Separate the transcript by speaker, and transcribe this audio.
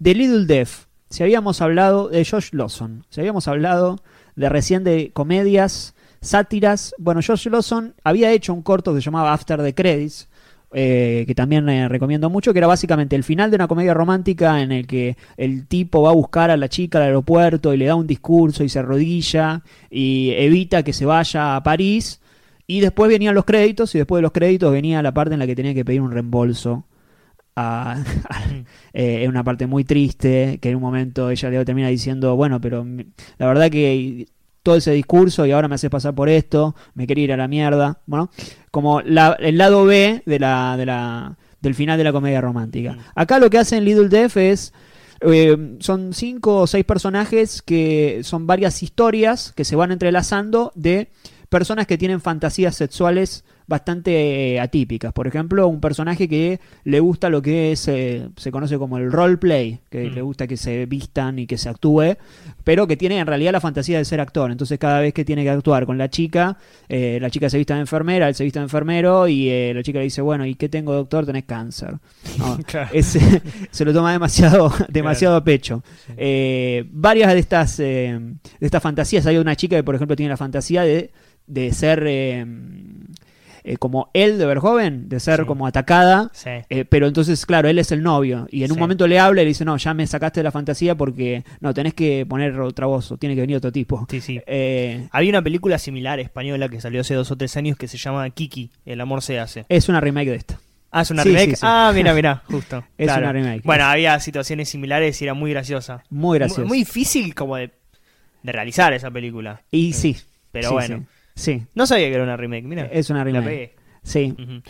Speaker 1: de Little Death, si habíamos hablado de Josh Lawson, si habíamos hablado de recién de comedias, sátiras, bueno, Josh Lawson había hecho un corto que se llamaba After the Credits, eh, que también eh, recomiendo mucho, que era básicamente el final de una comedia romántica en el que el tipo va a buscar a la chica al aeropuerto y le da un discurso y se arrodilla y evita que se vaya a París. Y después venían los créditos y después de los créditos venía la parte en la que tenía que pedir un reembolso. A- a- eh, es una parte muy triste, que en un momento ella le termina diciendo, bueno, pero la verdad que todo ese discurso y ahora me haces pasar por esto, me quería ir a la mierda. Bueno, como la- el lado B de la, de la, del final de la comedia romántica.
Speaker 2: Mm.
Speaker 1: Acá lo que hacen Little Death es... eh, son cinco o seis personajes que son varias historias que se van entrelazando de personas que tienen fantasías sexuales bastante eh, atípicas. Por ejemplo, un personaje que le gusta lo que es, eh, se conoce como el roleplay, que
Speaker 2: Mm.
Speaker 1: le gusta que se vistan y que se actúe, pero que tiene en realidad la fantasía de ser actor. Entonces cada vez que tiene que actuar con la chica, eh, la chica se vista de enfermera, él se viste de enfermero y eh, la chica le dice, bueno, ¿y qué tengo doctor? Tenés cáncer. No,
Speaker 2: Claro.
Speaker 1: es- se lo toma demasiado, demasiado a pecho.
Speaker 2: Sí.
Speaker 1: Varias de estas, de estas fantasías, hay una chica que por ejemplo tiene la fantasía de, de ser eh, como él de Verjoven, de ser
Speaker 2: Sí.
Speaker 1: como atacada.
Speaker 2: Sí.
Speaker 1: eh, pero entonces, claro, él es el novio. Y en un momento le habla y le dice, no, ya me sacaste de la fantasía porque no, tenés que poner otra voz o tiene que venir otro tipo.
Speaker 2: Sí, sí.
Speaker 1: Eh,
Speaker 2: Había una película similar española que salió hace dos o tres años que se llama Kiki, El amor se hace.
Speaker 1: es una remake de esta.
Speaker 2: Ah, es una
Speaker 1: Sí,
Speaker 2: remake.
Speaker 1: sí, sí.
Speaker 2: Ah, mira, mira, justo.
Speaker 1: Es
Speaker 2: Claro.
Speaker 1: una remake.
Speaker 2: Bueno, había situaciones similares y era muy graciosa.
Speaker 1: Muy gracioso.
Speaker 2: Muy, muy difícil como de, de realizar esa película.
Speaker 1: y sí.
Speaker 2: Pero bueno.
Speaker 1: Sí.
Speaker 2: No sabía que era una remake, mira.
Speaker 1: Es una
Speaker 2: la
Speaker 1: remake.
Speaker 2: pegué.
Speaker 1: Sí.
Speaker 2: Ujú. Bueno,